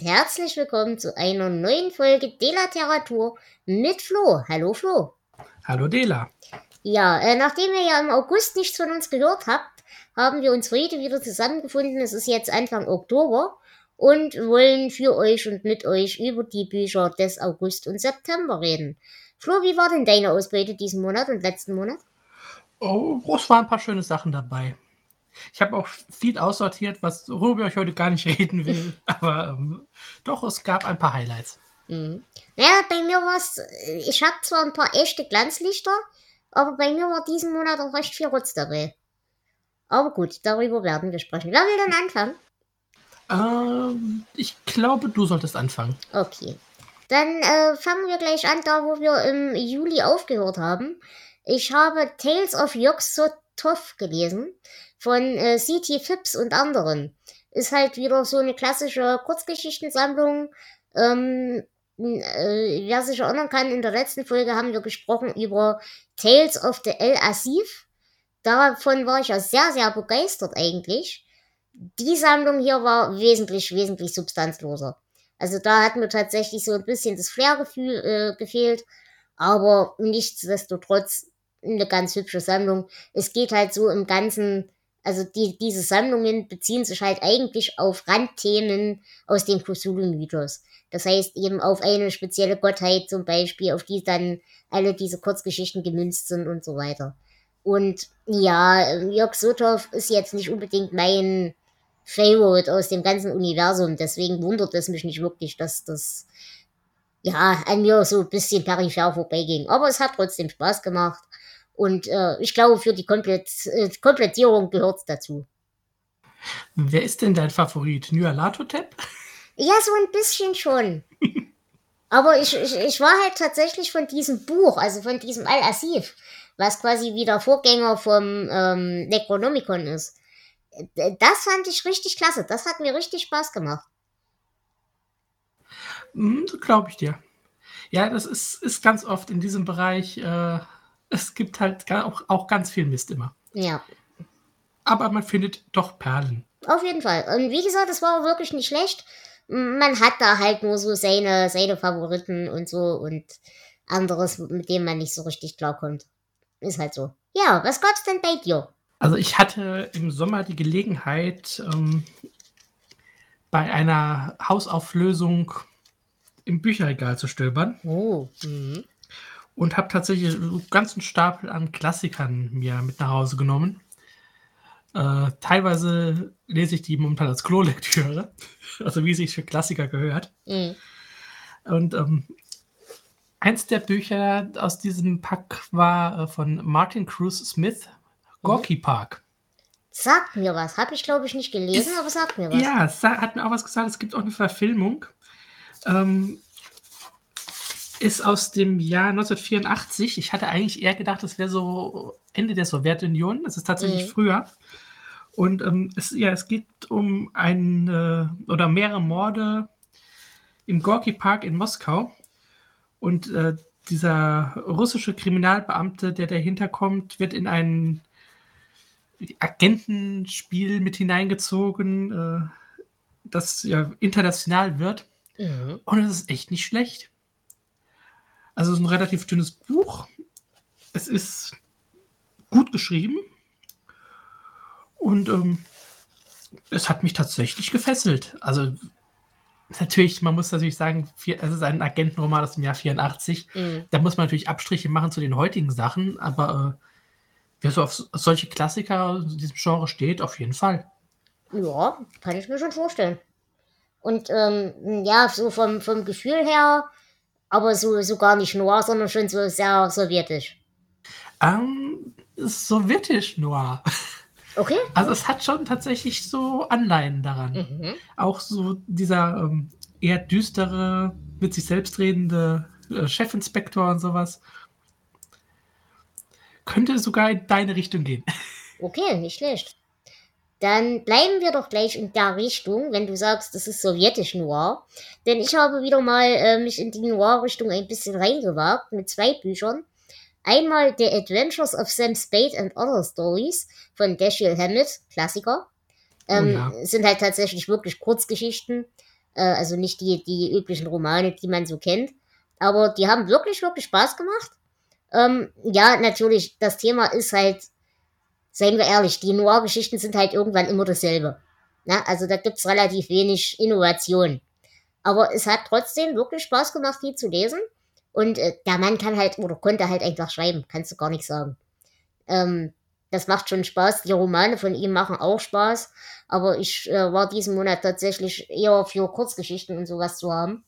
Und herzlich willkommen zu einer neuen Folge De Literatur mit Flo. Hallo Flo. Hallo Dela. Ja, äh, nachdem ihr ja im August nichts von uns gehört habt, haben wir uns heute wieder zusammengefunden. Es ist jetzt Anfang Oktober und wollen für euch und mit euch über die Bücher des August und September reden. Flo, wie war denn deine Ausbeute diesen Monat und letzten Monat? Oh, es waren ein paar schöne Sachen dabei. Ich habe auch viel aussortiert, was worüber ich heute gar nicht reden will. Aber ähm, doch, es gab ein paar Highlights. Mhm. Ja, bei mir war es, ich habe zwar ein paar echte Glanzlichter, aber bei mir war diesen Monat auch recht viel Rotz dabei. Aber gut, darüber werden wir sprechen. Wer will denn anfangen? Ähm, ich glaube, du solltest anfangen. Okay. Dann äh, fangen wir gleich an, da wo wir im Juli aufgehört haben. Ich habe Tales of Yog-Sothoth gelesen von äh, C.T. Phipps und anderen. Ist halt wieder so eine klassische Kurzgeschichtensammlung. Ähm, äh, wer sich erinnern kann, in der letzten Folge haben wir gesprochen über Tales of the El Asif. Davon war ich ja sehr, sehr begeistert eigentlich. Die Sammlung hier war wesentlich, wesentlich substanzloser. Also da hat mir tatsächlich so ein bisschen das Flair-Gefühl äh, gefehlt. Aber nichtsdestotrotz eine ganz hübsche Sammlung. Es geht halt so im Ganzen also die, diese Sammlungen beziehen sich halt eigentlich auf Randthemen aus dem Cthulhu-Mythos. Das heißt eben auf eine spezielle Gottheit zum Beispiel, auf die dann alle diese Kurzgeschichten gemünzt sind und so weiter. Und ja, Jörg Sothoff ist jetzt nicht unbedingt mein Favorite aus dem ganzen Universum. Deswegen wundert es mich nicht wirklich, dass das ja an mir so ein bisschen peripher vorbeiging. Aber es hat trotzdem Spaß gemacht. Und äh, ich glaube, für die Komplett äh, Komplettierung gehört es dazu. Wer ist denn dein Favorit? Nyarlathotep? Ja, so ein bisschen schon. Aber ich, ich, ich war halt tatsächlich von diesem Buch, also von diesem Al-Asif, was quasi wieder Vorgänger vom ähm, Necronomicon ist. Das fand ich richtig klasse. Das hat mir richtig Spaß gemacht. Mhm, Glaube ich dir. Ja, das ist, ist ganz oft in diesem Bereich. Äh es gibt halt auch, auch ganz viel Mist immer. Ja. Aber man findet doch Perlen. Auf jeden Fall. Und wie gesagt, es war wirklich nicht schlecht. Man hat da halt nur so seine, seine Favoriten und so und anderes, mit dem man nicht so richtig klarkommt. Ist halt so. Ja, was gab's denn bei dir? Also ich hatte im Sommer die Gelegenheit, ähm, bei einer Hausauflösung im Bücherregal zu stöbern. Oh. Mhm und habe tatsächlich einen ganzen Stapel an Klassikern mir mit nach Hause genommen. Äh, teilweise lese ich die momentan als Klolektüre, also wie sich für Klassiker gehört. Mhm. Und ähm, eins der Bücher aus diesem Pack war äh, von Martin Cruz Smith, Gorky mhm. Park. Sagt mir was. Habe ich, glaube ich, nicht gelesen, ist, aber sagt mir was. Ja, es hat mir auch was gesagt. Es gibt auch eine Verfilmung. Ähm, ist aus dem Jahr 1984. Ich hatte eigentlich eher gedacht, das wäre so Ende der Sowjetunion. Es ist tatsächlich mhm. früher. Und ähm, es, ja, es geht um ein äh, oder mehrere Morde im Gorki Park in Moskau. Und äh, dieser russische Kriminalbeamte, der dahinter kommt, wird in ein Agentenspiel mit hineingezogen, äh, das ja international wird. Mhm. Und es ist echt nicht schlecht. Also es ist ein relativ dünnes Buch. Es ist gut geschrieben. Und ähm, es hat mich tatsächlich gefesselt. Also natürlich, man muss natürlich sagen, es ist ein Agentenroman aus dem Jahr 84. Mhm. Da muss man natürlich Abstriche machen zu den heutigen Sachen, aber äh, wer so auf solche Klassiker in diesem Genre steht, auf jeden Fall. Ja, kann ich mir schon vorstellen. Und ähm, ja, so vom, vom Gefühl her aber so, so gar nicht noir, sondern schon so sehr sowjetisch. Ähm, sowjetisch noir. Okay. Also es hat schon tatsächlich so Anleihen daran. Mhm. Auch so dieser ähm, eher düstere, mit sich selbst redende äh, Chefinspektor und sowas. Könnte sogar in deine Richtung gehen. Okay, nicht schlecht. Dann bleiben wir doch gleich in der Richtung, wenn du sagst, das ist sowjetisch Noir. Denn ich habe wieder mal äh, mich in die Noir-Richtung ein bisschen reingewagt mit zwei Büchern. Einmal The Adventures of Sam Spade and Other Stories von Dashiell Hammett, Klassiker. Ähm, oh ja. Sind halt tatsächlich wirklich Kurzgeschichten, äh, also nicht die, die üblichen Romane, die man so kennt. Aber die haben wirklich, wirklich Spaß gemacht. Ähm, ja, natürlich, das Thema ist halt, seien wir ehrlich, die Noir-Geschichten sind halt irgendwann immer dasselbe. Na, also da gibt's relativ wenig Innovation. Aber es hat trotzdem wirklich Spaß gemacht, die zu lesen. Und äh, der Mann kann halt oder konnte halt einfach schreiben, kannst du gar nicht sagen. Ähm, das macht schon Spaß. Die Romane von ihm machen auch Spaß. Aber ich äh, war diesen Monat tatsächlich eher für Kurzgeschichten und sowas zu haben.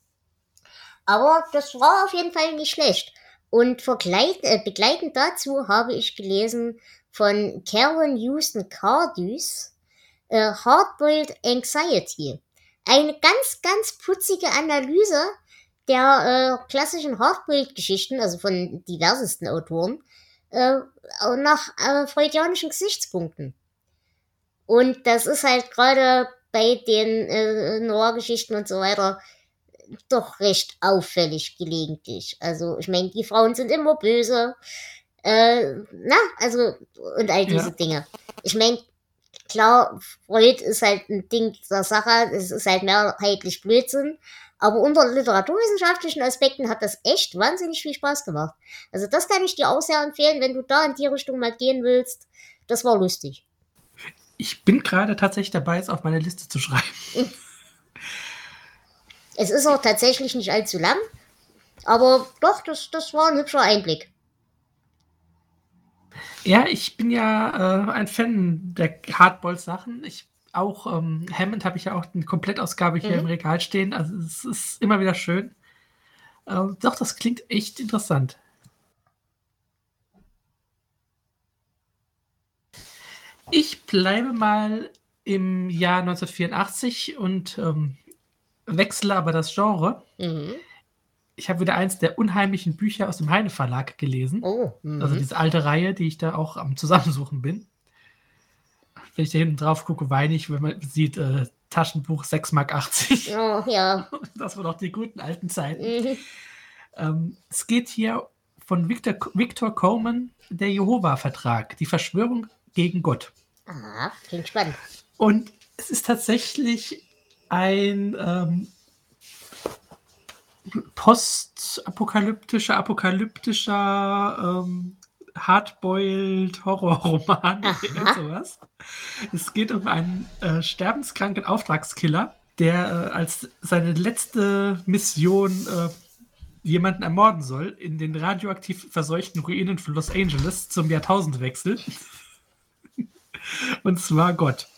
Aber das war auf jeden Fall nicht schlecht. Und äh, begleitend dazu habe ich gelesen von Karen Houston Cardus äh, Hardboiled Anxiety. Eine ganz, ganz putzige Analyse der äh, klassischen Hardboiled-Geschichten, also von diversesten Autoren, äh, nach äh, freudianischen Gesichtspunkten. Und das ist halt gerade bei den äh, Noir-Geschichten und so weiter doch recht auffällig gelegentlich. Also, ich meine, die Frauen sind immer böse. Äh, na, also, und all diese ja. Dinge. Ich meine, klar, Freud ist halt ein Ding der Sache, es ist halt mehrheitlich Blödsinn, aber unter literaturwissenschaftlichen Aspekten hat das echt wahnsinnig viel Spaß gemacht. Also das kann ich dir auch sehr empfehlen, wenn du da in die Richtung mal gehen willst. Das war lustig. Ich bin gerade tatsächlich dabei, es auf meine Liste zu schreiben. Es ist auch tatsächlich nicht allzu lang, aber doch, das, das war ein hübscher Einblick. Ja, ich bin ja äh, ein Fan der Hardball-Sachen. Ich auch ähm, Hammond habe ich ja auch eine Komplettausgabe hier mhm. im Regal stehen. Also es ist immer wieder schön. Ähm, doch, das klingt echt interessant. Ich bleibe mal im Jahr 1984 und ähm, wechsle aber das Genre. Mhm. Ich habe wieder eins der unheimlichen Bücher aus dem Heine Verlag gelesen. Oh, also diese alte Reihe, die ich da auch am Zusammensuchen bin wenn ich da hinten drauf gucke, weine ich, wenn man sieht, äh, Taschenbuch 6,80 Mark. Oh, ja. Das waren doch die guten alten Zeiten. Mhm. Ähm, es geht hier von Victor, Victor Coleman, der Jehova-Vertrag, die Verschwörung gegen Gott. Ah, klingt spannend. Und es ist tatsächlich ein ähm, postapokalyptischer, apokalyptischer ähm, Hardboiled Horrorroman oder sowas. Es geht um einen äh, sterbenskranken Auftragskiller, der äh, als seine letzte Mission äh, jemanden ermorden soll in den radioaktiv verseuchten Ruinen von Los Angeles zum Jahrtausendwechsel. Und zwar Gott.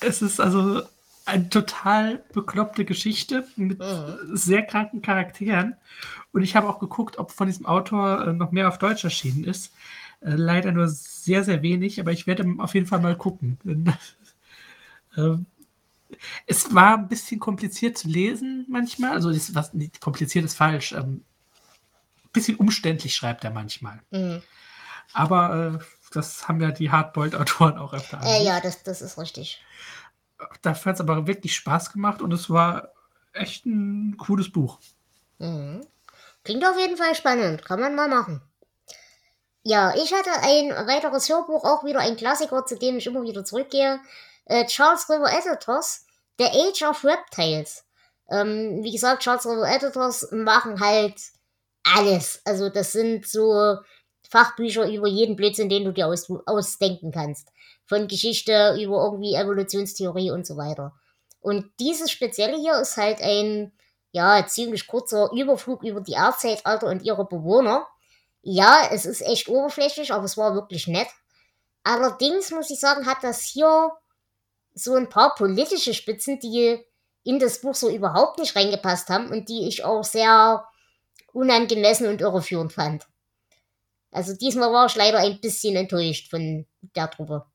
es ist also eine total bekloppte Geschichte mit mhm. sehr kranken Charakteren. Und ich habe auch geguckt, ob von diesem Autor äh, noch mehr auf Deutsch erschienen ist. Äh, leider nur sehr, sehr wenig, aber ich werde auf jeden Fall mal gucken. ähm, es war ein bisschen kompliziert zu lesen manchmal. Also, das, was, nicht, kompliziert ist falsch. Ähm, ein bisschen umständlich schreibt er manchmal. Mhm. Aber äh, das haben ja die Hardboiled-Autoren auch öfter. Äh, ja, das, das ist richtig dafür hat es aber wirklich Spaß gemacht und es war echt ein cooles Buch. Mhm. Klingt auf jeden Fall spannend, kann man mal machen. Ja, ich hatte ein weiteres Hörbuch, auch wieder ein Klassiker, zu dem ich immer wieder zurückgehe. Äh, Charles River Editors, The Age of Reptiles. Ähm, wie gesagt, Charles River Editors machen halt alles. Also das sind so Fachbücher über jeden Blödsinn, den du dir aus, ausdenken kannst von Geschichte über irgendwie Evolutionstheorie und so weiter. Und dieses Spezielle hier ist halt ein, ja, ziemlich kurzer Überflug über die Erdzeitalter und ihre Bewohner. Ja, es ist echt oberflächlich, aber es war wirklich nett. Allerdings muss ich sagen, hat das hier so ein paar politische Spitzen, die in das Buch so überhaupt nicht reingepasst haben und die ich auch sehr unangemessen und irreführend fand. Also diesmal war ich leider ein bisschen enttäuscht von der Truppe.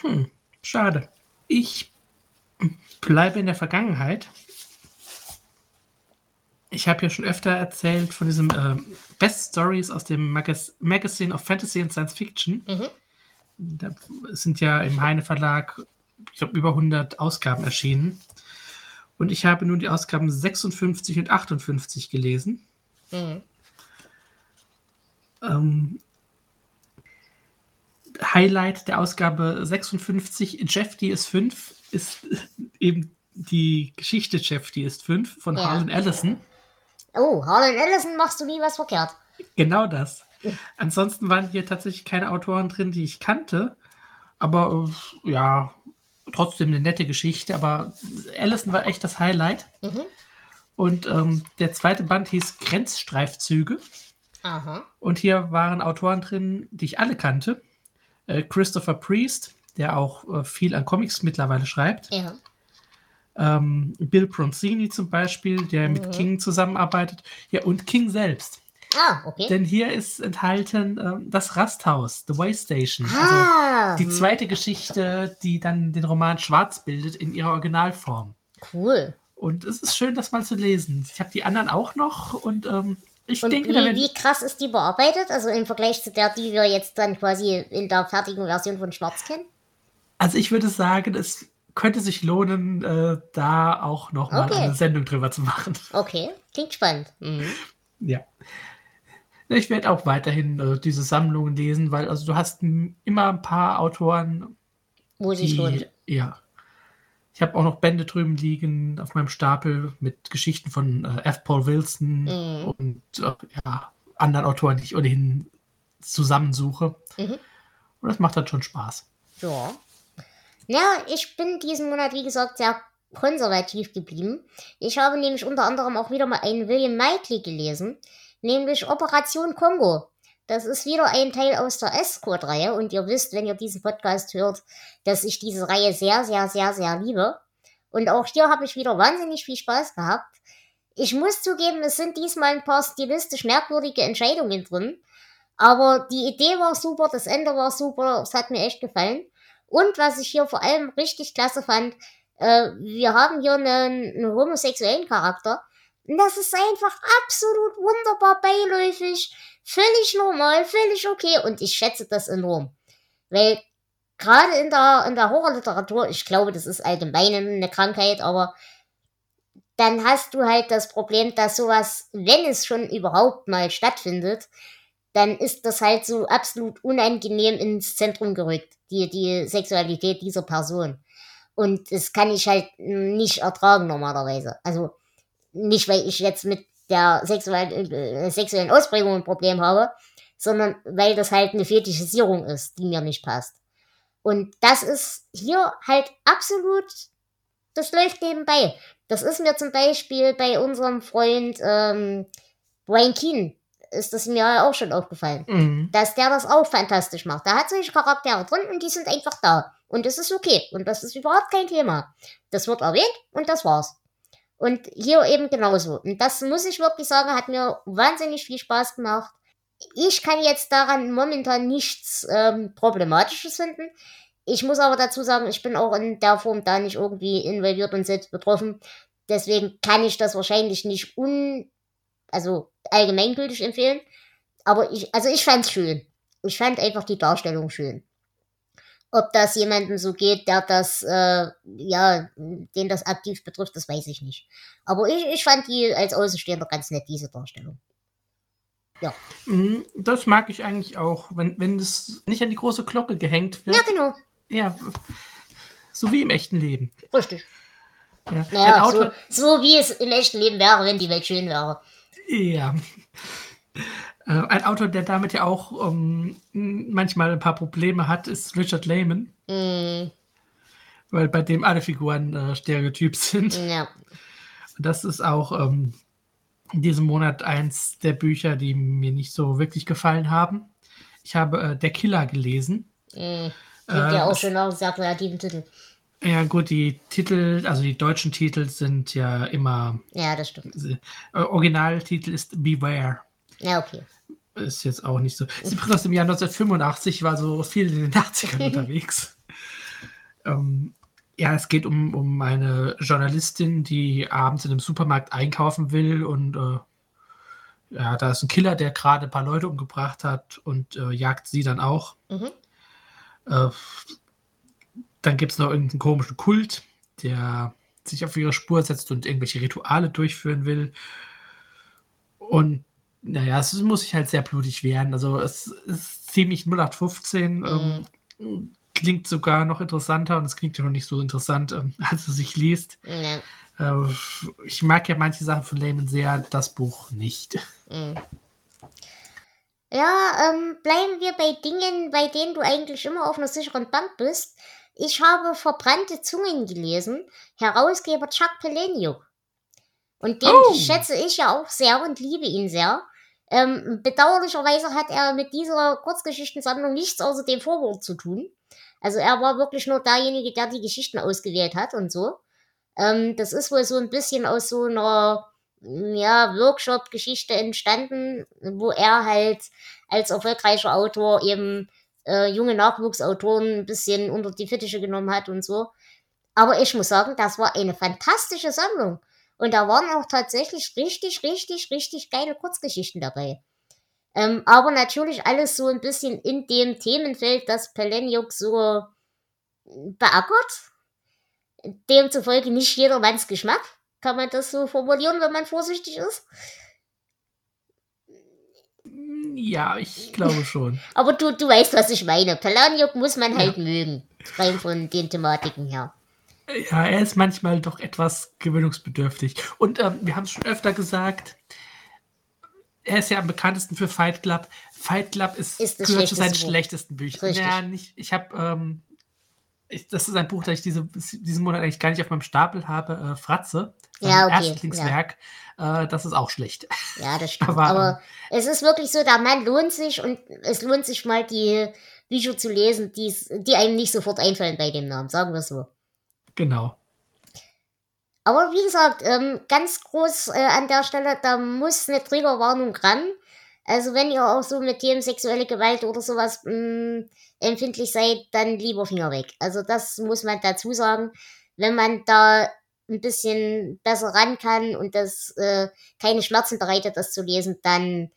Hm, schade. Ich bleibe in der Vergangenheit. Ich habe ja schon öfter erzählt von diesem äh, Best Stories aus dem Magaz Magazine of Fantasy and Science Fiction. Mhm. Da sind ja im Heine Verlag, ich glaube, über 100 Ausgaben erschienen. Und ich habe nun die Ausgaben 56 und 58 gelesen. Mhm. Ähm, Highlight der Ausgabe 56, Jeff, die ist 5, ist eben die Geschichte Jeff, die ist 5 von Ja. Harlan Ellison. Oh, Harlan Ellison machst du nie was verkehrt. Genau das. Ansonsten waren hier tatsächlich keine Autoren drin, die ich kannte. Aber äh, ja, trotzdem eine nette Geschichte. Aber Allison war echt das Highlight. Mhm. Und ähm, der zweite Band hieß Grenzstreifzüge. Aha. Und hier waren Autoren drin, die ich alle kannte. Äh, Christopher Priest, der auch äh, viel an Comics mittlerweile schreibt. Ja. Ähm, Bill Bronzini zum Beispiel, der mit Mhm. King zusammenarbeitet. Ja, und King selbst. Ah, okay. Denn hier ist enthalten ähm, das Rasthaus, The Waystation. Also ah, die hm, zweite Geschichte, die dann den Roman schwarz bildet in ihrer Originalform. cool. Und es ist schön, das mal zu lesen. Ich habe die anderen auch noch und ähm, ich Und denke, wie, wie krass ist die bearbeitet? Also im Vergleich zu der, die wir jetzt dann quasi in der fertigen Version von Schwarz kennen? Also ich würde sagen, es könnte sich lohnen, äh, da auch noch mal Okay. eine Sendung drüber zu machen. Okay, klingt spannend. Mhm. Ja. Ich werde auch weiterhin äh, diese Sammlungen lesen, weil also du hast immer ein paar Autoren, Wo sich lohnt. ja. Ich habe auch noch Bände drüben liegen auf meinem Stapel mit Geschichten von äh, F. Paul Wilson Mhm. und äh, ja, anderen Autoren, die ich ohnehin zusammensuche. Mhm. Und das macht dann schon Spaß. Ja. Ja, ich bin diesen Monat, wie gesagt, sehr konservativ geblieben. Ich habe nämlich unter anderem auch wieder mal einen William Knightley gelesen, nämlich Operation Kongo. Das ist wieder ein Teil aus der Escort-Reihe und ihr wisst, wenn ihr diesen Podcast hört, dass ich diese Reihe sehr, sehr, sehr, sehr liebe. Und auch hier habe ich wieder wahnsinnig viel Spaß gehabt. Ich muss zugeben, es sind diesmal ein paar stilistisch merkwürdige Entscheidungen drin. Aber die Idee war super, das Ende war super, es hat mir echt gefallen. Und was ich hier vor allem richtig klasse fand, äh, wir haben hier einen, einen homosexuellen Charakter. Und das ist einfach absolut wunderbar beiläufig, völlig normal, völlig okay. Und ich schätze das enorm. Weil gerade in der, in der Horrorliteratur, ich glaube, das ist allgemein eine Krankheit, aber dann hast du halt das Problem, dass sowas, wenn es schon überhaupt mal stattfindet, dann ist das halt so absolut unangenehm ins Zentrum gerückt, die, die Sexualität dieser Person. Und das kann ich halt nicht ertragen normalerweise. Also nicht, weil ich jetzt mit der sexuell, äh, sexuellen Ausprägung ein Problem habe, sondern weil das halt eine Fetischisierung ist, die mir nicht passt. Und das ist hier halt absolut, das läuft nebenbei. Das ist mir zum Beispiel bei unserem Freund ähm, Brian Keane, ist das mir auch schon aufgefallen Mhm. dass der das auch fantastisch macht. Da hat solche Charaktere drin und die sind einfach da. Und das ist okay. Und das ist überhaupt kein Thema. Das wird erwähnt und das war's. Und hier eben genauso. Und das muss ich wirklich sagen, hat mir wahnsinnig viel Spaß gemacht. Ich kann jetzt daran momentan nichts ähm, Problematisches finden. Ich muss aber dazu sagen, ich bin auch in der Form da nicht irgendwie involviert und selbst betroffen. Deswegen kann ich das wahrscheinlich nicht un, also allgemeingültig empfehlen. Aber ich, also ich fand's schön. Ich fand einfach die Darstellung schön. Ob das jemandem so geht, der das, äh, ja, den das aktiv betrifft, das weiß ich nicht. Aber ich, ich fand die als Außenstehender ganz nett, diese Darstellung. Mhm, Das mag ich eigentlich auch, wenn, wenn es nicht an die große Glocke gehängt wird. Ja, genau. Ja, so wie im echten Leben. Richtig. Ja. Naja, so, so wie es im echten Leben wäre, wenn die Welt schön wäre. ja. Äh, Ein Autor, der damit ja auch ähm, manchmal ein paar Probleme hat, ist Richard Lehman, Mm, weil bei dem alle Figuren äh, Stereotyp sind. ja. Und das ist auch ähm, in diesem Monat eins der Bücher, die mir nicht so wirklich gefallen haben. Ich habe äh, Der Killer gelesen. Mm. Klingt Äh, ja auch schon einem sehr kreativen Titel. Ja, gut, die Titel, also die deutschen Titel sind ja immer. Ja, das stimmt. Äh, Originaltitel ist Beware. Ja, okay. Ist jetzt auch nicht so. Sie bringt aus dem Jahr 1985, war so viel in den 80ern unterwegs. Ähm, ja, es geht um, um eine Journalistin, die abends in einem Supermarkt einkaufen will und äh, ja, da ist ein Killer, der gerade ein paar Leute umgebracht hat und äh, jagt sie dann auch. Mhm. Äh, dann gibt es noch irgendeinen komischen Kult, der sich auf ihre Spur setzt und irgendwelche Rituale durchführen will. Und naja, es muss sich halt sehr blutig werden. Also es ist ziemlich 0815. Mhm. Ähm, klingt sogar noch interessanter und es klingt ja noch nicht so interessant, ähm, als es sich liest. Mhm. Äh, ich mag ja manche Sachen von Layman sehr, das Buch nicht. Mhm. Ja, ähm, bleiben wir bei Dingen, bei denen du eigentlich immer auf einer sicheren Bank bist. Ich habe Verbrannte Zungen gelesen, Herausgeber Chuck Palahniuk. Und den oh. schätze ich ja auch sehr und liebe ihn sehr. Ähm, bedauerlicherweise hat er mit dieser Kurzgeschichtensammlung nichts außer dem Vorwort zu tun. Also er war wirklich nur derjenige, der die Geschichten ausgewählt hat und so. Ähm, das ist wohl so ein bisschen aus so einer ja, Workshop-Geschichte entstanden, wo er halt als erfolgreicher Autor eben äh, junge Nachwuchsautoren ein bisschen unter die Fittiche genommen hat und so. Aber ich muss sagen, das war eine fantastische Sammlung. Und da waren auch tatsächlich richtig, richtig, richtig geile Kurzgeschichten dabei. Ähm, aber natürlich alles so ein bisschen in dem Themenfeld, das Peleniuk so beackert. Demzufolge nicht jedermanns Geschmack. Kann man das so formulieren, wenn man vorsichtig ist? Ja, ich glaube schon. Aber du, du weißt, was ich meine. Pelaniuk muss man halt ja. mögen. Rein von den Thematiken her. Ja, er ist manchmal doch etwas gewöhnungsbedürftig. Und ähm, wir haben es schon öfter gesagt, er ist ja am bekanntesten für Fight Club. Fight Club ist, ist gehört zu seinen Buch. schlechtesten Büchern. Ja, nicht, ich habe, ähm, das ist ein Buch, das ich diese, diesen Monat eigentlich gar nicht auf meinem Stapel habe. Äh, Fratze, ja, okay, Erstlingswerk. Ja. Äh, das ist auch schlecht. Ja, das stimmt. Aber, Aber ähm, es ist wirklich so, der Mann lohnt sich und es lohnt sich mal, die Bücher zu lesen, die einem nicht sofort einfallen bei dem Namen, sagen wir so. Genau. Aber wie gesagt, ähm, ganz groß äh, an der Stelle, da muss eine Triggerwarnung ran. Also wenn ihr auch so mit Themen sexuelle Gewalt oder sowas mh, mm, empfindlich seid, dann lieber Finger weg. Also das muss man dazu sagen. Wenn man da ein bisschen besser ran kann und das äh, keine Schmerzen bereitet, das zu lesen, dann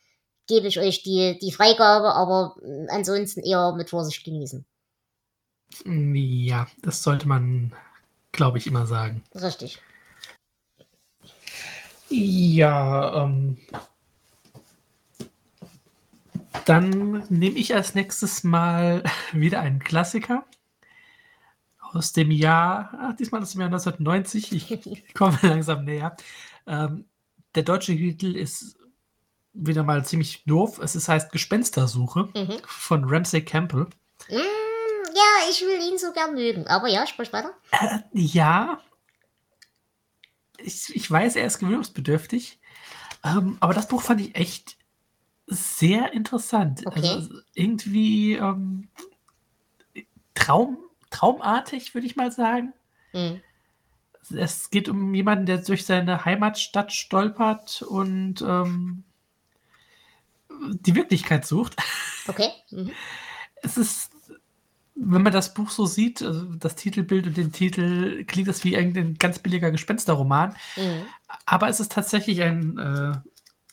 gebe ich euch die, die Freigabe, aber mm, ansonsten eher mit Vorsicht genießen. Ja, das sollte man glaube ich, immer sagen. Richtig. Ja, ähm, dann nehme ich als nächstes mal wieder einen Klassiker aus dem Jahr, ach, diesmal aus dem Jahr 1990, ich komme langsam näher. Ähm, der deutsche Titel ist wieder mal ziemlich doof. Es ist, heißt Gespenstersuche mhm. von Ramsey Campbell. Mhm ja, ich will ihn sogar mögen. Aber ja, sprich weiter. Äh, ja. Ich, ich weiß, er ist gewöhnungsbedürftig. Ähm, aber das Buch fand ich echt sehr interessant. Okay. Also irgendwie ähm, Traum, traumartig, würde ich mal sagen. Mhm. Es geht um jemanden, der durch seine Heimatstadt stolpert und ähm, die Wirklichkeit sucht. Okay. Mhm. Es ist wenn man das Buch so sieht, also das Titelbild und den Titel, klingt das wie ein ganz billiger Gespensterroman. Mhm. Aber es ist tatsächlich ein äh,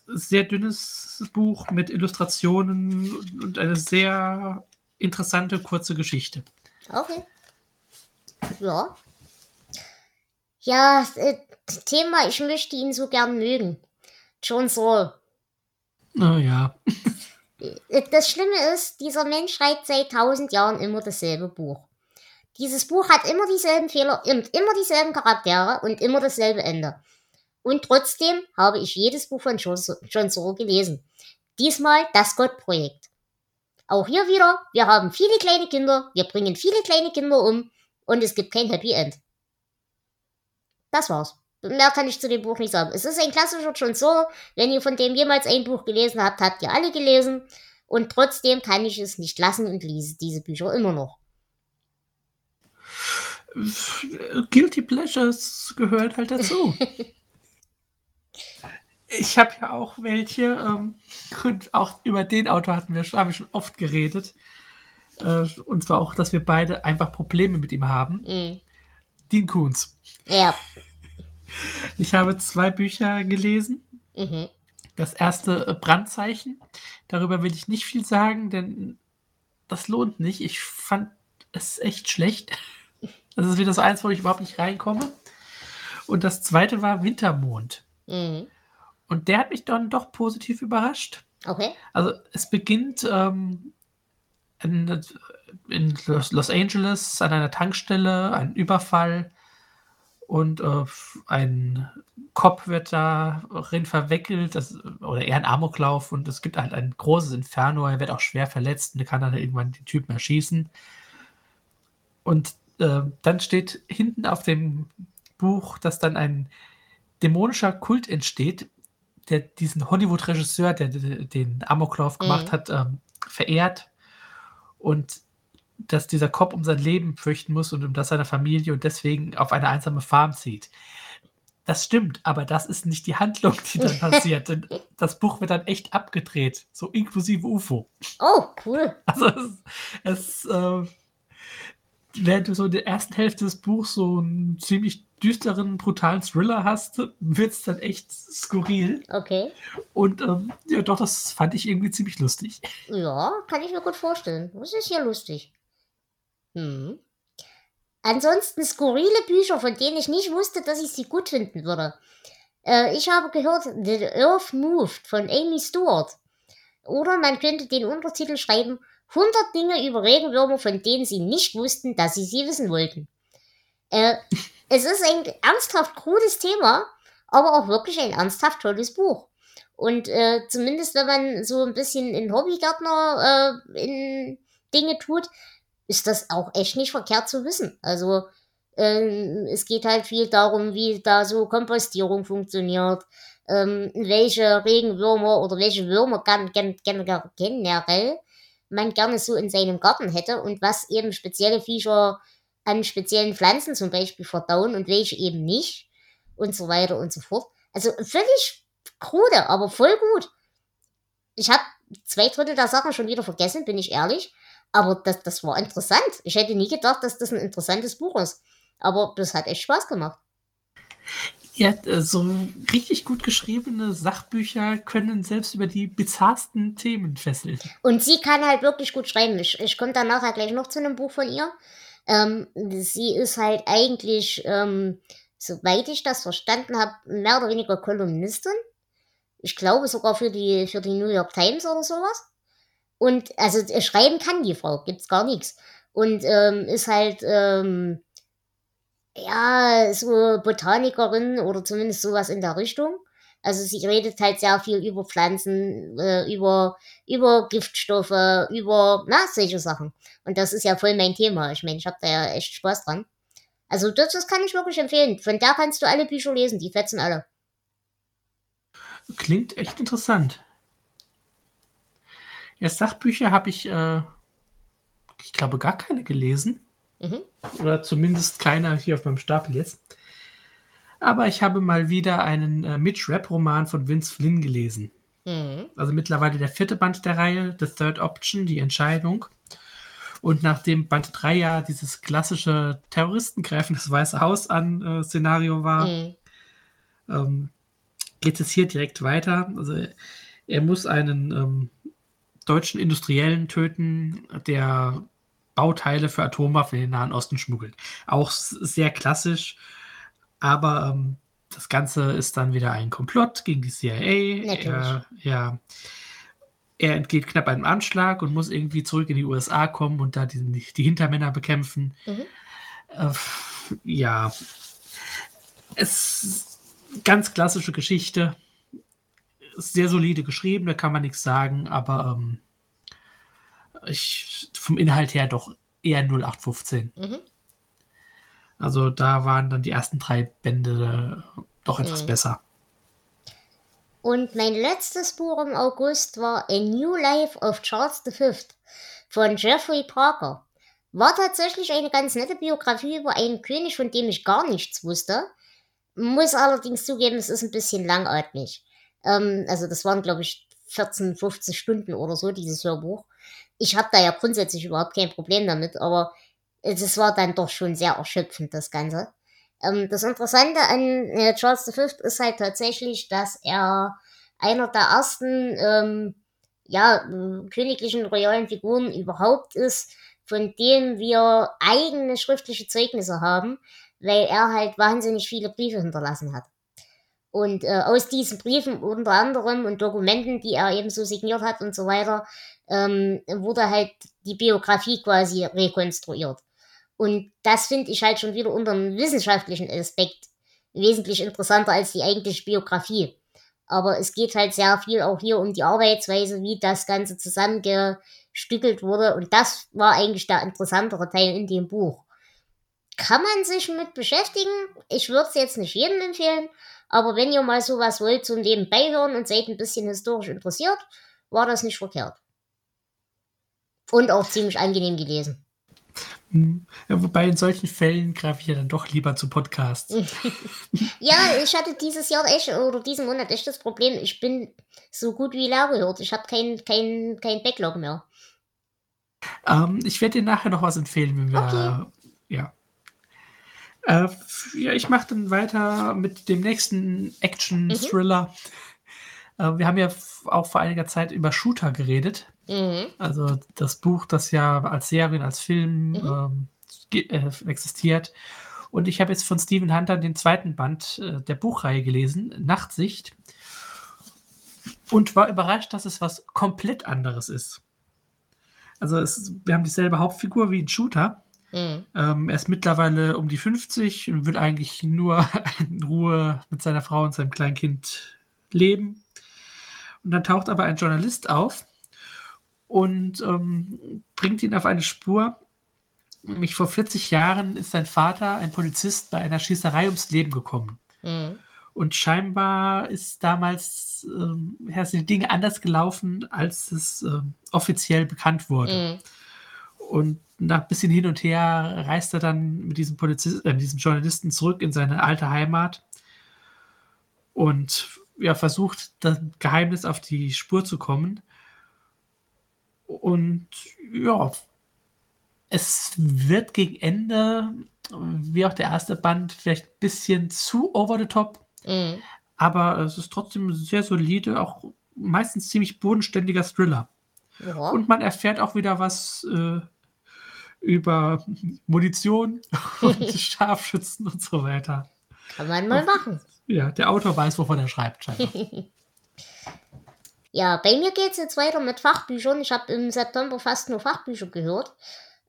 sehr dünnes Buch mit Illustrationen und eine sehr interessante, kurze Geschichte. Okay. Ja. Ja, äh, Thema, ich möchte ihn so gern mögen. John Saul. Oh ja. Das Schlimme ist, dieser Mensch schreibt seit tausend Jahren immer dasselbe Buch. Dieses Buch hat immer dieselben Fehler und immer dieselben Charaktere und immer dasselbe Ende. Und trotzdem habe ich jedes Buch von John, Sorrow gelesen. Diesmal das Gott-Projekt. Auch hier wieder, wir haben viele kleine Kinder, wir bringen viele kleine Kinder um und es gibt kein Happy End. Das war's. Mehr kann ich zu dem Buch nicht sagen. Es ist ein klassischer John so, wenn ihr von dem jemals ein Buch gelesen habt, habt ihr alle gelesen. Und trotzdem kann ich es nicht lassen und lese diese Bücher immer noch. Guilty Pleasures gehört halt dazu. ich habe ja auch welche ähm, und auch über den Autor hatten wir, haben wir schon oft geredet. Äh, und zwar auch, dass wir beide einfach Probleme mit ihm haben. Mhm. Dean Koons. Ja. Ich habe zwei Bücher gelesen. Mhm. Das erste äh, Brandzeichen. Darüber will ich nicht viel sagen, denn das lohnt nicht. Ich fand es echt schlecht. Das ist wieder so eins, wo ich überhaupt nicht reinkomme. Und das zweite war Wintermond. Mhm. Und der hat mich dann doch positiv überrascht. Okay. Also es beginnt ähm, in, in Los, Los Angeles an einer Tankstelle, ein Überfall und äh, ein Cop wird darin verwickelt, das, oder eher ein Amoklauf und es gibt halt ein großes Inferno, er wird auch schwer verletzt und kann dann irgendwann den Typen erschießen. Und äh, dann steht hinten auf dem Buch, dass dann ein dämonischer Kult entsteht, der diesen Hollywood-Regisseur, der den Amoklauf gemacht Mhm. hat, ähm, verehrt und dass dieser Cop um sein Leben fürchten muss und um das seiner Familie und deswegen auf eine einsame Farm zieht. Das stimmt, aber das ist nicht die Handlung, die dann passiert. Denn das Buch wird dann echt abgedreht, so inklusive UFO. Oh, cool. Also es, es äh, während du so in der ersten Hälfte des Buchs so einen ziemlich düsteren, brutalen Thriller hast, wird es dann echt skurril. Okay. Und ähm, ja, doch, das fand ich irgendwie ziemlich lustig. Ja, kann ich mir gut vorstellen. Das ist ja lustig. Hm. Ansonsten skurrile Bücher, von denen ich nicht wusste, dass ich sie gut finden würde. Äh, ich habe gehört The Earth Moved von Amy Stewart. Oder man könnte den Untertitel schreiben 100 Dinge über Regenwürmer, von denen sie nicht wussten, dass sie sie wissen wollten. Äh, es ist ein ernsthaft krudes Thema, aber auch wirklich ein ernsthaft tolles Buch. Und äh, zumindest wenn man so ein bisschen in Hobbygärtner äh, in Dinge tut, ist das auch echt nicht verkehrt zu wissen. Also ähm, es geht halt viel darum, wie da so Kompostierung funktioniert, ähm, welche Regenwürmer oder welche Würmer generell man gerne so in seinem Garten hätte und was eben spezielle Viecher an speziellen Pflanzen zum Beispiel verdauen und welche eben nicht und so weiter und so fort. Also völlig krude, aber voll gut. Ich habe zwei Drittel der Sachen schon wieder vergessen, bin ich ehrlich. Aber das, das war interessant. Ich hätte nie gedacht, dass das ein interessantes Buch ist. Aber das hat echt Spaß gemacht. Ja, äh, so richtig gut geschriebene Sachbücher können selbst über die bizarrsten Themen fesseln. Und sie kann halt wirklich gut schreiben. Ich, ich komme dann nachher gleich noch zu einem Buch von ihr. Ähm, sie ist halt eigentlich, ähm, soweit ich das verstanden habe, mehr oder weniger Kolumnistin. Ich glaube sogar für die, für die New York Times oder sowas. Und also äh, schreiben kann die Frau, gibt's gar nichts. Und ähm, ist halt, ähm, ja, so Botanikerin oder zumindest sowas in der Richtung. Also sie redet halt sehr viel über Pflanzen, äh, über, über Giftstoffe, über, na, solche Sachen. Und das ist ja voll mein Thema. Ich meine, ich habe da ja echt Spaß dran. Also das, das kann ich wirklich empfehlen. Von da kannst du alle Bücher lesen, die fetzen alle. Klingt echt interessant. Ja, Sachbücher habe ich, äh, ich glaube, gar keine gelesen. Mhm. Oder zumindest keiner hier auf meinem Stapel jetzt. Aber ich habe mal wieder einen äh, Mitch-Rap-Roman von Vince Flynn gelesen. Mhm. Also mittlerweile der vierte Band der Reihe, The Third Option, die Entscheidung. Und nachdem Band 3 ja dieses klassische Terroristen greifen das Weiße Haus an äh, Szenario war, Mhm. ähm, geht es hier direkt weiter. Also er muss einen ähm, deutschen Industriellen töten, der Bauteile für Atomwaffen in den Nahen Osten schmuggelt. Auch sehr klassisch, aber ähm, das Ganze ist dann wieder ein Komplott gegen die CIA. Er, ja, er entgeht knapp einem Anschlag und muss irgendwie zurück in die USA kommen und da die, die Hintermänner bekämpfen. Mhm. Äh, ja, es ist ganz klassische Geschichte. Ist Sehr solide geschrieben, da kann man nichts sagen, aber ähm, ich, vom Inhalt her doch eher 0815. Mhm. Also da waren dann die ersten drei Bände äh, doch etwas Mhm. besser. Und mein letztes Buch im August war A New Life of Charles V. von Jeffrey Parker. War tatsächlich eine ganz nette Biografie über einen König, von dem ich gar nichts wusste. Muss allerdings zugeben, es ist ein bisschen langatmig. Ähm, also das waren, glaube ich, 14, 15 Stunden oder so, dieses Hörbuch. Ich habe da ja grundsätzlich überhaupt kein Problem damit, aber es war dann doch schon sehr erschöpfend, das Ganze. Ähm, das Interessante an äh, Charles V ist halt tatsächlich, dass er einer der ersten ähm, ja, äh, königlichen royalen Figuren überhaupt ist, von dem wir eigene schriftliche Zeugnisse haben, weil er halt wahnsinnig viele Briefe hinterlassen hat. Und äh, aus diesen Briefen unter anderem und Dokumenten, die er eben so signiert hat und so weiter, ähm, wurde halt die Biografie quasi rekonstruiert. Und das finde ich halt schon wieder unter einem wissenschaftlichen Aspekt wesentlich interessanter als die eigentliche Biografie. Aber es geht halt sehr viel auch hier um die Arbeitsweise, wie das Ganze zusammengestückelt wurde. Und das war eigentlich der interessantere Teil in dem Buch. Kann man sich mit beschäftigen? Ich würde es jetzt nicht jedem empfehlen, aber wenn ihr mal sowas wollt zum Nebenbei hören und seid ein bisschen historisch interessiert, war das nicht verkehrt. Und auch ziemlich angenehm gelesen. Hm. Ja, wobei in solchen Fällen greife ich ja dann doch lieber zu Podcasts. ja, ich hatte dieses Jahr echt oder diesen Monat echt das Problem, ich bin so gut wie leer gehört. Ich habe kein, kein, kein Backlog mehr. Ähm, ich werde dir nachher noch was empfehlen, wenn wir. Okay. Ja. Äh, ja, ich mache dann weiter mit dem nächsten Action-Thriller. Mhm. Äh, wir haben ja auch vor einiger Zeit über Shooter geredet. Mhm. Also das Buch, das ja als Serie, als Film mhm. ähm, äh, existiert. Und ich habe jetzt von Stephen Hunter den zweiten Band äh, der Buchreihe gelesen, Nachtsicht. Und war überrascht, dass es was komplett anderes ist. Also es, wir haben dieselbe Hauptfigur wie ein Shooter. Mhm. Ähm, er ist mittlerweile um die 50 und will eigentlich nur in Ruhe mit seiner Frau und seinem kleinen Kind leben. Und dann taucht aber ein Journalist auf, und ähm, bringt ihn auf eine Spur. Nämlich vor 40 Jahren ist sein Vater, ein Polizist, bei einer Schießerei ums Leben gekommen. Mhm. Und scheinbar ist damals ähm, sind die Dinge anders gelaufen, als es äh, offiziell bekannt wurde. Mhm. Und nach ein bisschen hin und her reist er dann mit diesem Polizisten, äh, diesem Journalisten zurück in seine alte Heimat und ja, versucht, das Geheimnis auf die Spur zu kommen. Und ja, es wird gegen Ende, wie auch der erste Band, vielleicht ein bisschen zu over the top. Mhm. Aber es ist trotzdem sehr solide, auch meistens ziemlich bodenständiger Thriller. Ja. Und man erfährt auch wieder was äh, über Munition und Scharfschützen und so weiter. Kann man mal machen. Ja, der Autor weiß, wovon er schreibt. Ja, bei mir geht es jetzt weiter mit Fachbüchern. Ich habe im September fast nur Fachbücher gehört.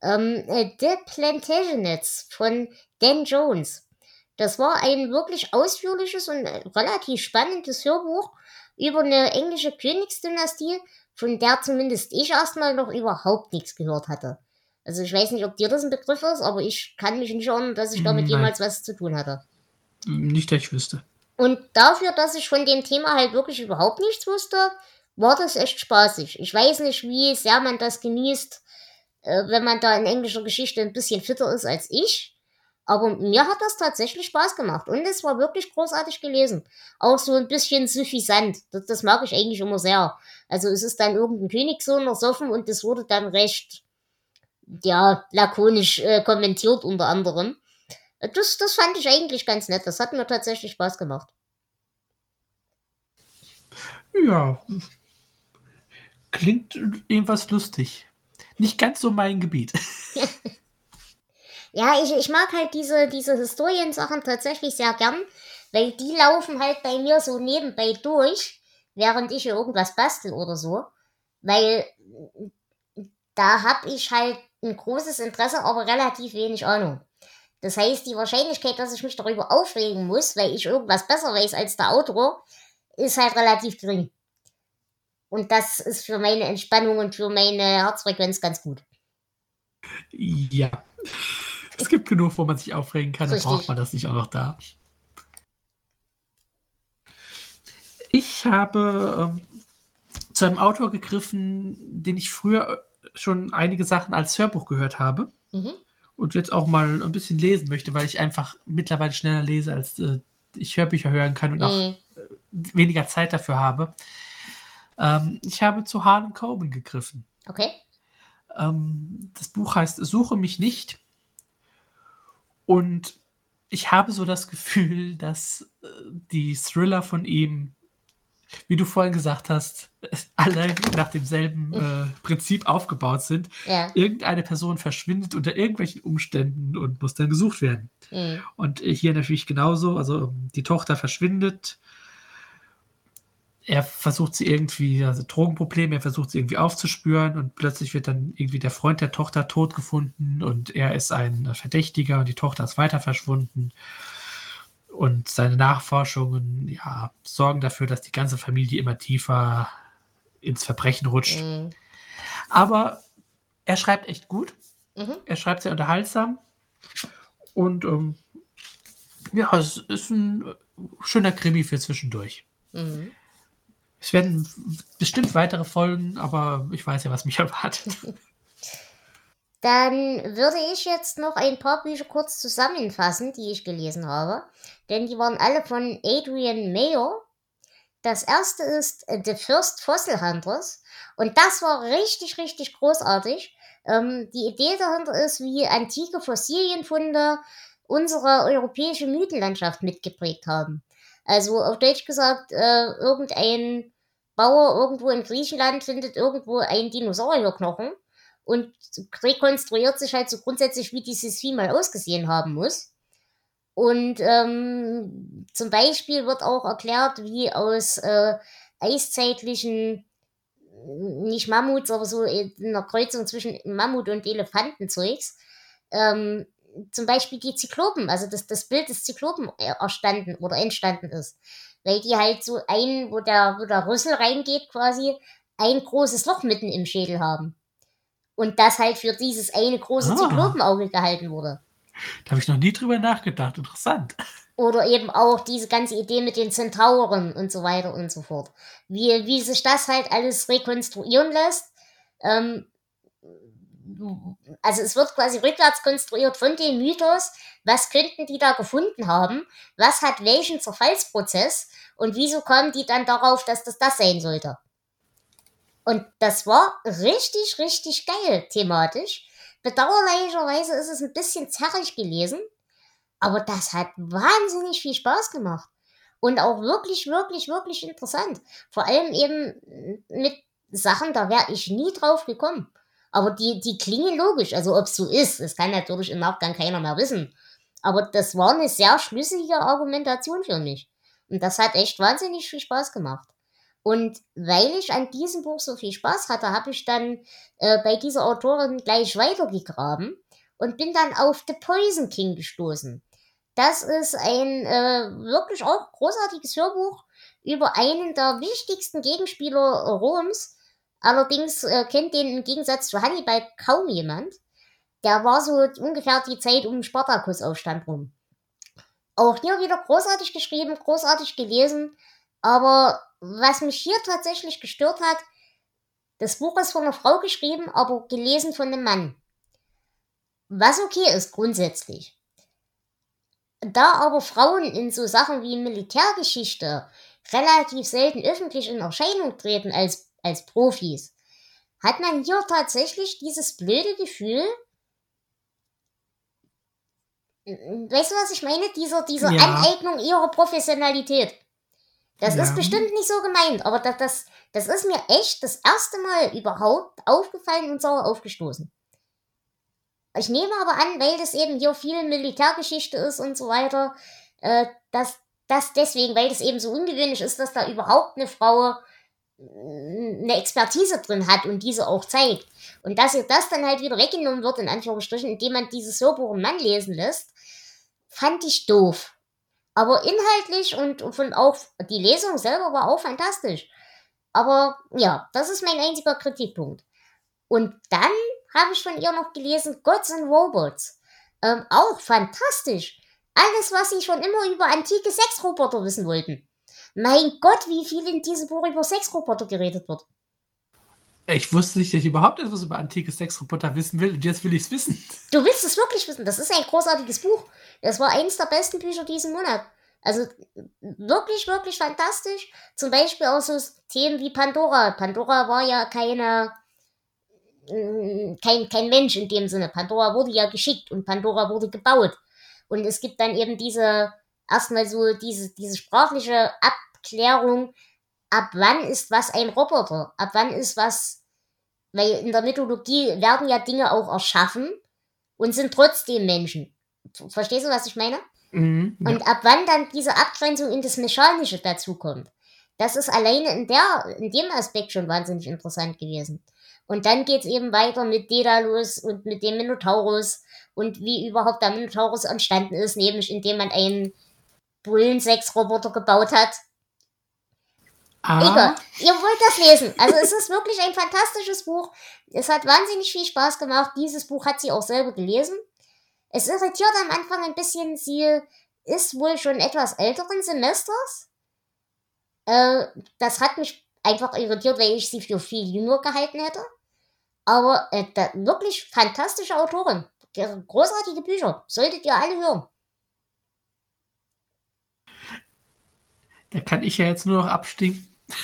Ähm, äh, The Plantagenets von Dan Jones. Das war ein wirklich ausführliches und äh, relativ spannendes Hörbuch über eine englische Königsdynastie, von der zumindest ich erstmal noch überhaupt nichts gehört hatte. Also ich weiß nicht, ob dir das ein Begriff ist, aber ich kann mich nicht erinnern, dass ich damit Nein. jemals was zu tun hatte. Nicht, dass ich wüsste. Und dafür, dass ich von dem Thema halt wirklich überhaupt nichts wusste, war das echt spaßig. Ich weiß nicht, wie sehr man das genießt, äh, wenn man da in englischer Geschichte ein bisschen fitter ist als ich. Aber mir hat das tatsächlich Spaß gemacht und es war wirklich großartig gelesen. Auch so ein bisschen suffisant. Das, das mag ich eigentlich immer sehr. Also es ist dann irgendein Königssohn ersoffen und es wurde dann recht, ja, lakonisch äh, kommentiert unter anderem. Das, das fand ich eigentlich ganz nett. Das hat mir tatsächlich Spaß gemacht. Ja, Klingt irgendwas lustig. Nicht ganz so mein Gebiet. ja, ich, ich mag halt diese, diese Historiensachen tatsächlich sehr gern, weil die laufen halt bei mir so nebenbei durch, während ich hier irgendwas bastel oder so. Weil da habe ich halt ein großes Interesse, aber relativ wenig Ahnung. Das heißt, die Wahrscheinlichkeit, dass ich mich darüber aufregen muss, weil ich irgendwas besser weiß als der Autor, ist halt relativ gering. Und das ist für meine Entspannung und für meine Herzfrequenz ganz gut. Ja. Es gibt genug, wo man sich aufregen kann, dann braucht man das nicht auch noch da. Ich habe ähm, zu einem Autor gegriffen, den ich früher schon einige Sachen als Hörbuch gehört habe. Mhm. Und jetzt auch mal ein bisschen lesen möchte, weil ich einfach mittlerweile schneller lese, als äh, ich Hörbücher hören kann und mhm. auch äh, weniger Zeit dafür habe. Ähm, ich habe zu Harlan Coben gegriffen. Okay. Ähm, das Buch heißt Suche mich nicht. Und ich habe so das Gefühl, dass äh, die Thriller von ihm, wie du vorhin gesagt hast, alle nach demselben äh, Prinzip aufgebaut sind. Ja. Irgendeine Person verschwindet unter irgendwelchen Umständen und muss dann gesucht werden. Mhm. Und hier natürlich genauso. Also die Tochter verschwindet. Er versucht sie irgendwie, also Drogenprobleme, er versucht sie irgendwie aufzuspüren und plötzlich wird dann irgendwie der Freund der Tochter tot gefunden und er ist ein Verdächtiger und die Tochter ist weiter verschwunden. Und seine Nachforschungen ja, sorgen dafür, dass die ganze Familie immer tiefer ins Verbrechen rutscht. Mhm. Aber er schreibt echt gut. Mhm. Er schreibt sehr unterhaltsam. Und ähm, ja, es ist ein schöner Krimi für zwischendurch. Mhm. Es werden bestimmt weitere Folgen, aber ich weiß ja, was mich erwartet. Dann würde ich jetzt noch ein paar Bücher kurz zusammenfassen, die ich gelesen habe. Denn die waren alle von Adrian Mayer. Das erste ist äh, The First Fossil Hunters. Und das war richtig, richtig großartig. Ähm, die Idee dahinter ist, wie antike Fossilienfunde unsere europäische Mythenlandschaft mitgeprägt haben. Also auf Deutsch gesagt, äh, irgendein Bauer irgendwo in Griechenland findet irgendwo einen Dinosaurierknochen und rekonstruiert sich halt so grundsätzlich, wie dieses Vieh mal ausgesehen haben muss. Und ähm, zum Beispiel wird auch erklärt, wie aus äh, eiszeitlichen, nicht Mammuts, aber so in einer Kreuzung zwischen Mammut und Elefantenzeugs, ähm, zum Beispiel die Zyklopen, also das, das Bild des Zyklopen erstanden oder entstanden ist. Weil die halt so ein, wo der, wo der Rüssel reingeht quasi, ein großes Loch mitten im Schädel haben. Und das halt für dieses eine große Ah. Zyklopenauge gehalten wurde. Da habe ich noch nie drüber nachgedacht. Interessant. Oder eben auch diese ganze Idee mit den Zentauren und so weiter und so fort. Wie, wie sich das halt alles rekonstruieren lässt. Ähm, also es wird quasi rückwärts konstruiert von dem Mythos, was könnten die da gefunden haben, was hat welchen Zerfallsprozess und wieso kommen die dann darauf, dass das das sein sollte. Und das war richtig, richtig geil thematisch. Bedauerlicherweise ist es ein bisschen zerrig gelesen, aber das hat wahnsinnig viel Spaß gemacht. Und auch wirklich, wirklich, wirklich interessant. Vor allem eben mit Sachen, da wäre ich nie drauf gekommen. Aber die, die klingen logisch. Also ob es so ist, das kann natürlich im Nachgang keiner mehr wissen. Aber das war eine sehr schlüssige Argumentation für mich. Und das hat echt wahnsinnig viel Spaß gemacht. Und weil ich an diesem Buch so viel Spaß hatte, habe ich dann äh, bei dieser Autorin gleich weitergegraben und bin dann auf The Poison King gestoßen. Das ist ein äh, wirklich auch großartiges Hörbuch über einen der wichtigsten Gegenspieler Roms. Allerdings äh, kennt den im Gegensatz zu Hannibal kaum jemand. Der war so ungefähr die Zeit um den Spartakusaufstand rum. Auch hier wieder großartig geschrieben, großartig gelesen. Aber was mich hier tatsächlich gestört hat, das Buch ist von einer Frau geschrieben, aber gelesen von einem Mann. Was okay ist grundsätzlich. Da aber Frauen in so Sachen wie Militärgeschichte relativ selten öffentlich in Erscheinung treten als, als Profis, hat man hier tatsächlich dieses blöde Gefühl, weißt du, was ich meine? Dieser, dieser Ja. Aneignung ihrer Professionalität. Das Ja. ist bestimmt nicht so gemeint, aber das, das, das ist mir echt das erste Mal überhaupt aufgefallen und sauer aufgestoßen. Ich nehme aber an, weil das eben hier viel Militärgeschichte ist und so weiter, äh, dass das deswegen, weil das eben so ungewöhnlich ist, dass da überhaupt eine Frau äh, eine Expertise drin hat und diese auch zeigt. Und dass ihr das dann halt wieder weggenommen wird, in Anführungsstrichen, indem man dieses Hörbuch einen Mann lesen lässt, fand ich doof. Aber inhaltlich und, und von auch die Lesung selber war auch fantastisch. Aber ja, das ist mein einziger Kritikpunkt. Und dann habe ich von ihr noch gelesen Gods and Robots. Ähm, auch fantastisch. Alles, was sie schon immer über antike Sexroboter wissen wollten. Mein Gott, wie viel in diesem Buch über Sexroboter geredet wird. Ich wusste nicht, dass ich überhaupt etwas über antike Sexroboter wissen will und jetzt will ich es wissen. Du willst es wirklich wissen. Das ist ein großartiges Buch. Das war eines der besten Bücher diesen Monat. Also wirklich, wirklich fantastisch. Zum Beispiel auch so Themen wie Pandora. Pandora war ja keine, mm, kein, kein Mensch in dem Sinne. Pandora wurde ja geschickt und Pandora wurde gebaut. Und es gibt dann eben diese, erstmal so diese, diese sprachliche Abklärung, ab wann ist was ein Roboter? Ab wann ist was, weil in der Mythologie werden ja Dinge auch erschaffen und sind trotzdem Menschen. Verstehst du, was ich meine? Mhm, ja. Und ab wann dann diese Abgrenzung in das Mechanische dazukommt. Das ist alleine in, der, in dem Aspekt schon wahnsinnig interessant gewesen. Und dann geht's eben weiter mit Daedalus und mit dem Minotaurus und wie überhaupt der Minotaurus entstanden ist, nämlich indem man einen Bullensex-Roboter gebaut hat. Ah, Egal, ihr wollt das lesen. Also es ist wirklich ein fantastisches Buch. Es hat wahnsinnig viel Spaß gemacht. Dieses Buch hat sie auch selber gelesen. Es irritiert am Anfang ein bisschen, sie ist wohl schon etwas älteren Semesters. Äh, das hat mich einfach irritiert, weil ich sie für viel jünger gehalten hätte. Aber äh, da, wirklich fantastische Autorin. Großartige Bücher. Solltet ihr alle hören. da kann ich ja jetzt nur noch abstinken.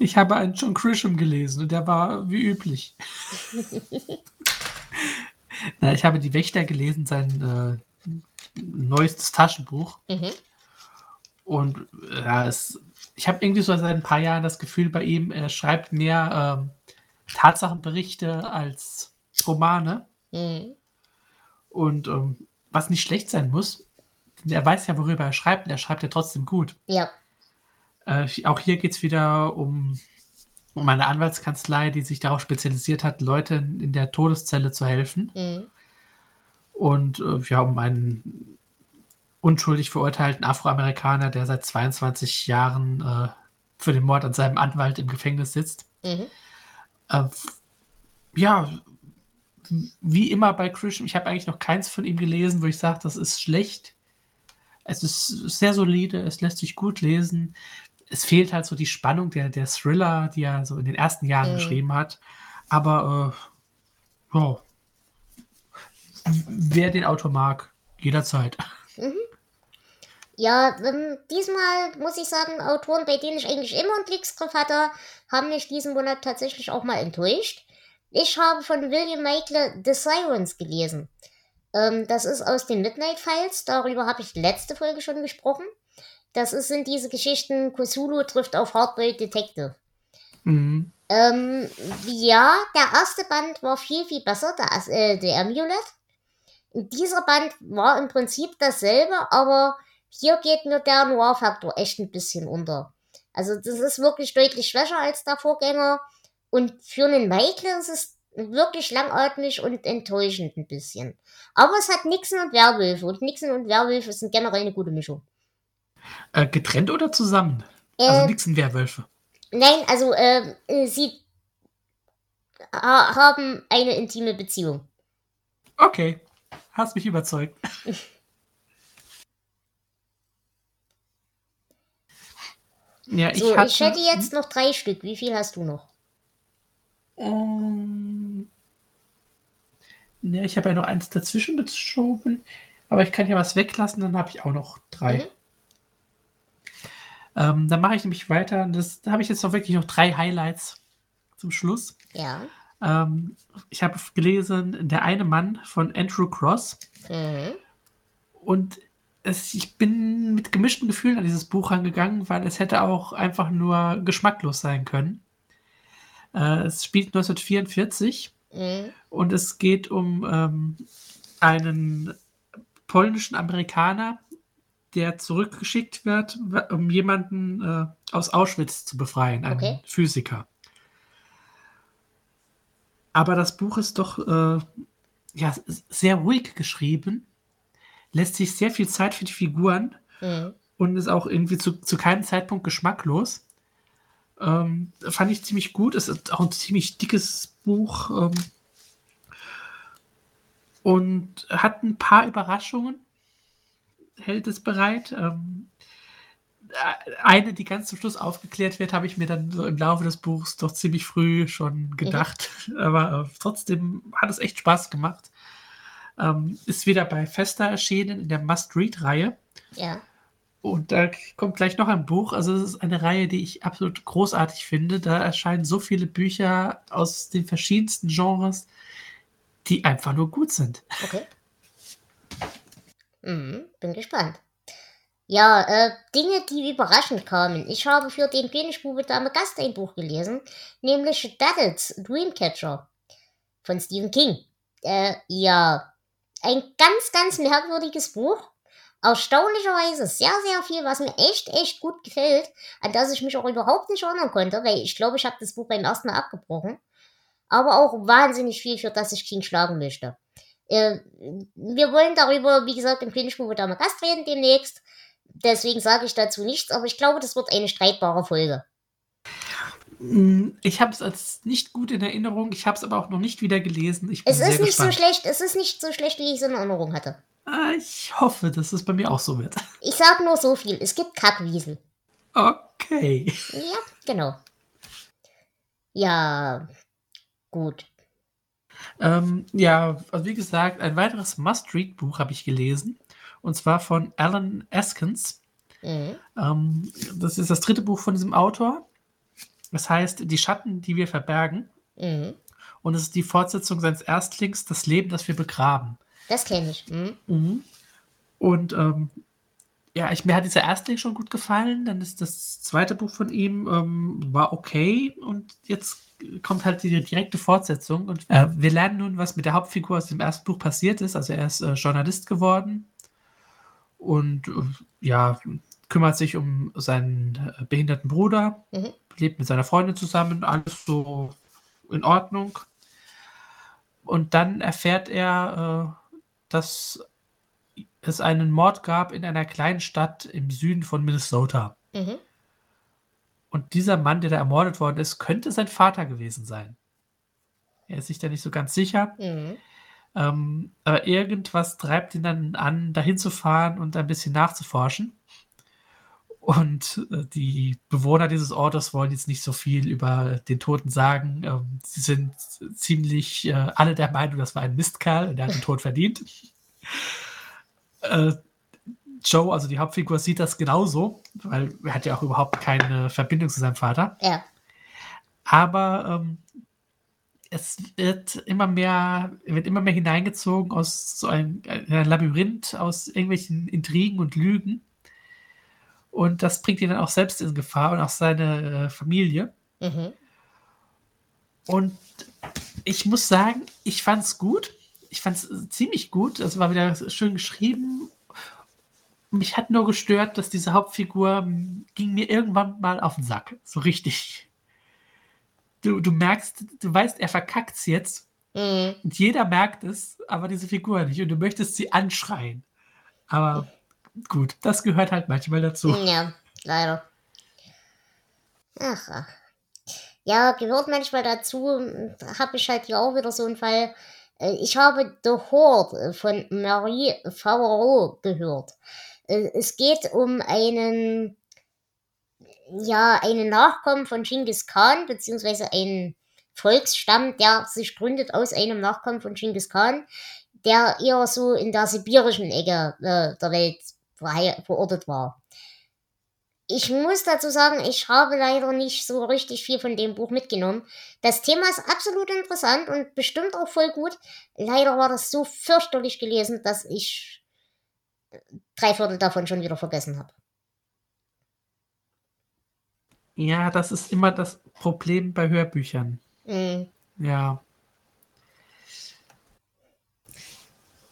Ich habe einen John Grisham gelesen und der war wie üblich. Na, ich habe Die Wächter gelesen, sein äh, neuestes Taschenbuch. Mhm. Und ja, es, ich habe irgendwie so seit ein paar Jahren das Gefühl bei ihm, er schreibt mehr ähm, Tatsachenberichte als Romane. Mhm. Und ähm, was nicht schlecht sein muss, er weiß ja, worüber er schreibt und er schreibt ja trotzdem gut. Ja. Äh, auch hier geht es wieder um, um eine Anwaltskanzlei, die sich darauf spezialisiert hat, Leuten in der Todeszelle zu helfen. Mhm. Und äh, ja, um einen unschuldig verurteilten Afroamerikaner, der seit 22 Jahren äh, für den Mord an seinem Anwalt im Gefängnis sitzt. Mhm. Äh, ja, wie immer bei Christian, ich habe eigentlich noch keins von ihm gelesen, wo ich sage, das ist schlecht. Es ist sehr solide, es lässt sich gut lesen. Es fehlt halt so die Spannung der, der Thriller, die er so in den ersten Jahren Mhm. geschrieben hat. Aber äh, ja, wer den Autor mag, jederzeit. Ja, ähm, diesmal muss ich sagen, Autoren, bei denen ich eigentlich immer einen Glücksgriff hatte, haben mich diesen Monat tatsächlich auch mal enttäuscht. Ich habe von William Maikle The Sirens gelesen. Ähm, das ist aus den Midnight Files, darüber habe ich letzte Folge schon gesprochen. Das ist, sind diese Geschichten, Cthulhu trifft auf Hardboiled Detective. Mhm. Ähm, ja, der erste Band war viel, viel besser, der, äh, der Amulet. Dieser Band war im Prinzip dasselbe, aber hier geht mir der Noir-Faktor echt ein bisschen unter. Also das ist wirklich deutlich schwächer als der Vorgänger und für einen Michael ist es wirklich langatmig und enttäuschend ein bisschen. Aber es hat Nixon und Werwölfe und Nixon und Werwölfe sind generell eine gute Mischung. Äh, getrennt oder zusammen? Äh, Also Nixon Werwölfe. Nein, also äh, äh, sie ha haben eine intime Beziehung. Okay, hast mich überzeugt. ja, ich So, hatte, ich hätte jetzt noch drei Stück. Wie viel hast du noch? Ähm, ja, ich habe ja noch eins dazwischen geschoben, aber ich kann ja was weglassen, dann habe ich auch noch drei. Mhm. Ähm, dann mache ich nämlich weiter. Das, da habe ich jetzt noch wirklich noch drei Highlights zum Schluss. Ja. Ähm, ich habe gelesen Der eine Mann von Andrew Cross Mhm. und es, ich bin mit gemischten Gefühlen an dieses Buch rangegangen, weil es hätte auch einfach nur geschmacklos sein können. Äh, es spielt 1944 Mhm. und es geht um ähm, einen polnischen Amerikaner, der zurückgeschickt wird, um jemanden äh, aus Auschwitz zu befreien, einen Okay. Physiker. Aber das Buch ist doch äh, ja, sehr ruhig geschrieben, lässt sich sehr viel Zeit für die Figuren Mhm. und ist auch irgendwie zu, zu keinem Zeitpunkt geschmacklos. Ähm, fand ich ziemlich gut. Es ist auch ein ziemlich dickes Buch ähm, und hat ein paar Überraschungen. Hält es bereit. Ähm, äh, eine, die ganz zum Schluss aufgeklärt wird, habe ich mir dann so im Laufe des Buchs doch ziemlich früh schon gedacht. Aber äh, trotzdem hat es echt Spaß gemacht. Ähm, ist wieder bei Festa erschienen in der Must-Read-Reihe. Ja. Und da kommt gleich noch ein Buch. Also es ist eine Reihe, die ich absolut großartig finde. Da erscheinen so viele Bücher aus den verschiedensten Genres, die einfach nur gut sind. Okay. Mhm, bin gespannt. Ja, äh, Dinge, die überraschend kamen. Ich habe für den Königsbube Dame Gast ein Buch gelesen, nämlich Daddles Dreamcatcher von Stephen King. Äh, ja, ein ganz, ganz merkwürdiges Buch. Erstaunlicherweise sehr, sehr viel, was mir echt, echt gut gefällt, an das ich mich auch überhaupt nicht erinnern konnte, weil ich glaube, ich habe das Buch beim ersten Mal abgebrochen. Aber auch wahnsinnig viel, für das ich King schlagen möchte. Äh, wir wollen darüber, wie gesagt, im Königsbuch Dame Gast reden demnächst. Deswegen sage ich dazu nichts, aber ich glaube, das wird eine streitbare Folge. Mm, ich habe es als nicht gut in Erinnerung, ich habe es aber auch noch nicht wieder gelesen. Ich bin es ist nicht gespannt. so schlecht, es ist nicht so schlecht, wie ich es in Erinnerung hatte. Ah, ich hoffe, dass es bei mir auch so wird. Ich sage nur so viel, es gibt Kackwiesel. Okay. Ja, genau. Ja, gut. Ähm, ja, also wie gesagt, ein weiteres Must-Read-Buch habe ich gelesen. Und zwar von Alan Askins. Mhm. Ähm, das ist das dritte Buch von diesem Autor. Das heißt, die Schatten, die wir verbergen. Mhm. Und es ist die Fortsetzung seines Erstlings, das Leben, das wir begraben. Das kenne ich. Mhm. Mhm. Und ähm, ja, ich, mir hat dieser Erstling schon gut gefallen. Dann ist das zweite Buch von ihm ähm, war okay. Und jetzt kommt halt die direkte Fortsetzung. Und äh, wir lernen nun, was mit der Hauptfigur aus dem ersten Buch passiert ist. Also er ist äh, Journalist geworden und äh, ja, kümmert sich um seinen äh, behinderten Bruder, mhm. lebt mit seiner Freundin zusammen, alles so in Ordnung. Und dann erfährt er, äh, dass es einen Mord gab in einer kleinen Stadt im Süden von Minnesota. Mhm. Und dieser Mann, der da ermordet worden ist, könnte sein Vater gewesen sein. Er ist sich da nicht so ganz sicher. Mhm. Ähm, aber irgendwas treibt ihn dann an, dahin zu fahren und ein bisschen nachzuforschen. Und äh, die Bewohner dieses Ortes wollen jetzt nicht so viel über den Toten sagen. Ähm, sie sind ziemlich äh, alle der Meinung, das war ein Mistkerl und der hat den Tod verdient. Äh, Joe, also die Hauptfigur, sieht das genauso, weil er hat ja auch überhaupt keine Verbindung zu seinem Vater. Ja. Aber ähm, es wird immer mehr, wird immer mehr hineingezogen aus so einem, einem Labyrinth, aus irgendwelchen Intrigen und Lügen. Und das bringt ihn dann auch selbst in Gefahr und auch seine äh, Familie. Mhm. Und ich muss sagen, ich fand es gut. Ich fand es ziemlich gut. Es war wieder schön geschrieben. Mich hat nur gestört, dass diese Hauptfigur ging mir irgendwann mal auf den Sack. So richtig du, du merkst, du weißt, er verkackt es jetzt. Mhm. Und jeder merkt es, aber diese Figur nicht. Und du möchtest sie anschreien. Aber gut, das gehört halt manchmal dazu. Ja, leider. Ach, ach. Ja, gehört manchmal dazu. Habe ich halt hier auch wieder so einen Fall. Äh, ich habe The Horde von Marie Favreau gehört. Äh, es geht um einen ja einen Nachkommen von Genghis Khan, beziehungsweise einen Volksstamm, der sich gründet aus einem Nachkommen von Genghis Khan, der eher so in der sibirischen Ecke äh, der Welt verortet war. Ich muss dazu sagen, ich habe leider nicht so richtig viel von dem Buch mitgenommen. Das Thema ist absolut interessant und bestimmt auch voll gut. Leider war das so fürchterlich gelesen, dass ich drei Viertel davon schon wieder vergessen habe. Ja, das ist immer das Problem bei Hörbüchern. Mhm. Ja.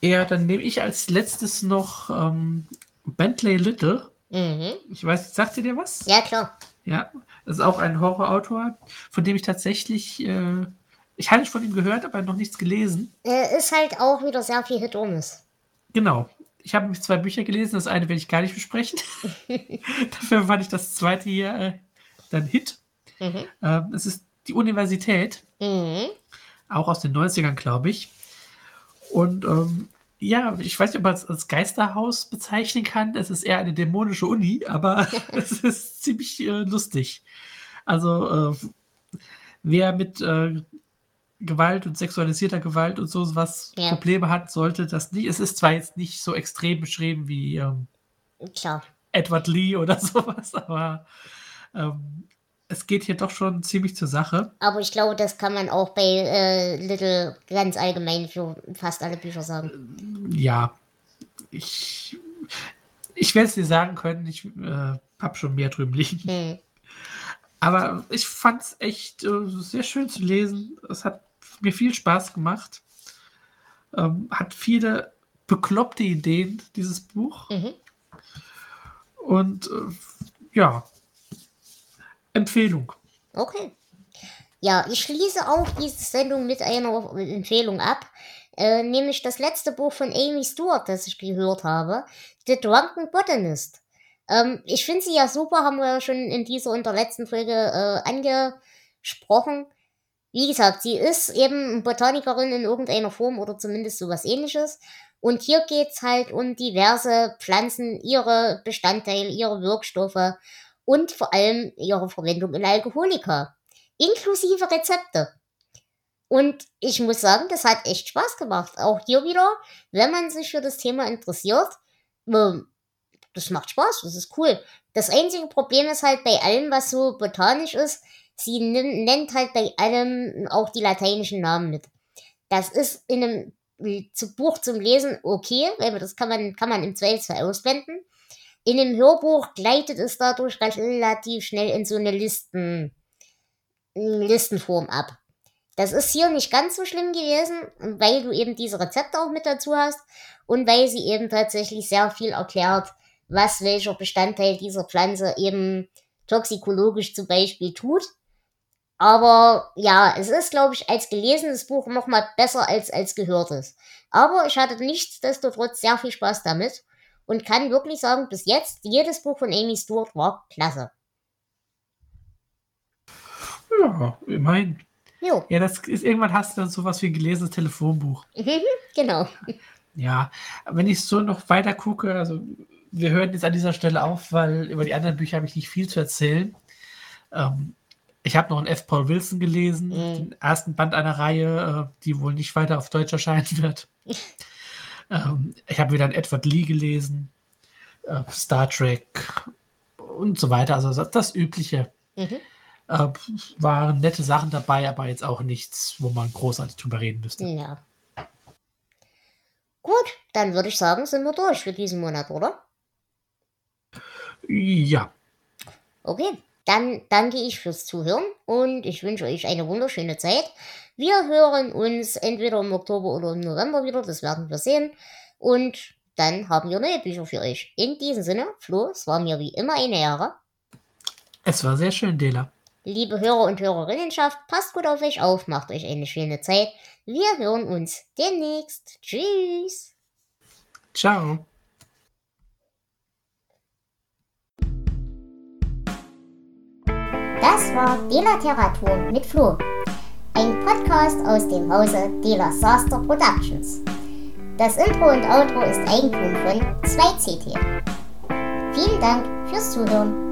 Ja, dann nehme ich als letztes noch ähm, Bentley Little. Mhm. Ich weiß, sagt ihr dir was? Ja, klar. Ja, das ist auch ein Horrorautor, von dem ich tatsächlich, äh, ich hatte von ihm gehört, aber noch nichts gelesen. Er ist halt auch wieder sehr viel Hit ist. Genau. Ich habe zwei Bücher gelesen, das eine will ich gar nicht besprechen. Dafür fand ich das zweite hier äh, dann Hit. Mhm. Ähm, es ist die Universität, mhm. auch aus den 90ern, glaube ich. Und ähm, ja, ich weiß nicht, ob man es als Geisterhaus bezeichnen kann. Es ist eher eine dämonische Uni, aber es ist ziemlich äh, lustig. Also, äh, wer mit äh, Gewalt und sexualisierter Gewalt und so was ja. Probleme hat, sollte das nicht. Es ist zwar jetzt nicht so extrem beschrieben wie ähm, Edward Lee oder sowas, aber ähm, es geht hier doch schon ziemlich zur Sache. Aber ich glaube, das kann man auch bei äh, Little ganz allgemein für fast alle Bücher sagen. Ja. ich, ich werde es dir sagen können, ich äh, habe schon mehr drüben liegen. Hm. Aber ich fand es echt äh, sehr schön zu lesen. Es hat mir viel Spaß gemacht. Ähm, hat viele bekloppte Ideen, dieses Buch. Mhm. Und äh, ja, Empfehlung. Okay. Ja, ich schließe auch diese Sendung mit einer Empfehlung ab. Äh, nämlich das letzte Buch von Amy Stewart, das ich gehört habe, The Drunken Botanist. Ähm, ich finde sie ja super, haben wir ja schon in dieser und der letzten Folge äh, angesprochen. Wie gesagt, sie ist eben Botanikerin in irgendeiner Form oder zumindest sowas ähnliches. Und hier geht's halt um diverse Pflanzen, ihre Bestandteile, ihre Wirkstoffe und vor allem ihre Verwendung in Alkoholika. Inklusive Rezepte. Und ich muss sagen, das hat echt Spaß gemacht. Auch hier wieder, wenn man sich für das Thema interessiert, ähm, das macht Spaß, das ist cool. Das einzige Problem ist halt bei allem, was so botanisch ist, sie nennt halt bei allem auch die lateinischen Namen mit. Das ist in einem Buch zum Lesen okay, weil das kann man, kann man im Zweifelsfall ausblenden. In dem Hörbuch gleitet es dadurch relativ schnell in so eine Listen, Listenform ab. Das ist hier nicht ganz so schlimm gewesen, weil du eben diese Rezepte auch mit dazu hast und weil sie eben tatsächlich sehr viel erklärt, was welcher Bestandteil dieser Pflanze eben toxikologisch zum Beispiel tut. Aber ja, es ist, glaube ich, als gelesenes Buch nochmal besser als als gehörtes. Aber ich hatte nichtsdestotrotz sehr viel Spaß damit und kann wirklich sagen, bis jetzt, jedes Buch von Amy Stewart war klasse. Ja, immerhin. Jo. Ja, das ist irgendwann hast du dann sowas wie ein gelesenes Telefonbuch. genau. Ja, wenn ich so noch weiter gucke, also wir hören jetzt an dieser Stelle auf, weil über die anderen Bücher habe ich nicht viel zu erzählen. Ähm, ich habe noch einen F. Paul Wilson gelesen, mhm. den ersten Band einer Reihe, äh, die wohl nicht weiter auf Deutsch erscheinen wird. ähm, ich habe wieder einen Edward Lee gelesen, äh, Star Trek und so weiter. Also das, das Übliche. Mhm. Äh, waren nette Sachen dabei, aber jetzt auch nichts, wo man großartig drüber reden müsste. Ja. Gut, dann würde ich sagen, sind wir durch für diesen Monat, oder? Ja. Okay, dann danke ich fürs Zuhören und ich wünsche euch eine wunderschöne Zeit. Wir hören uns entweder im Oktober oder im November wieder, das werden wir sehen. Und dann haben wir neue Bücher für euch. In diesem Sinne, Flo, es war mir wie immer eine Ehre. Es war sehr schön, Dela. Liebe Hörer und Hörerinnenschaft, passt gut auf euch auf, macht euch eine schöne Zeit. Wir hören uns demnächst. Tschüss. Ciao. Das war Delateratur mit Flo. Ein Podcast aus dem Hause Dela Saster Productions. Das Intro und Outro ist Eigentum von 2CT. Vielen Dank fürs Zuhören.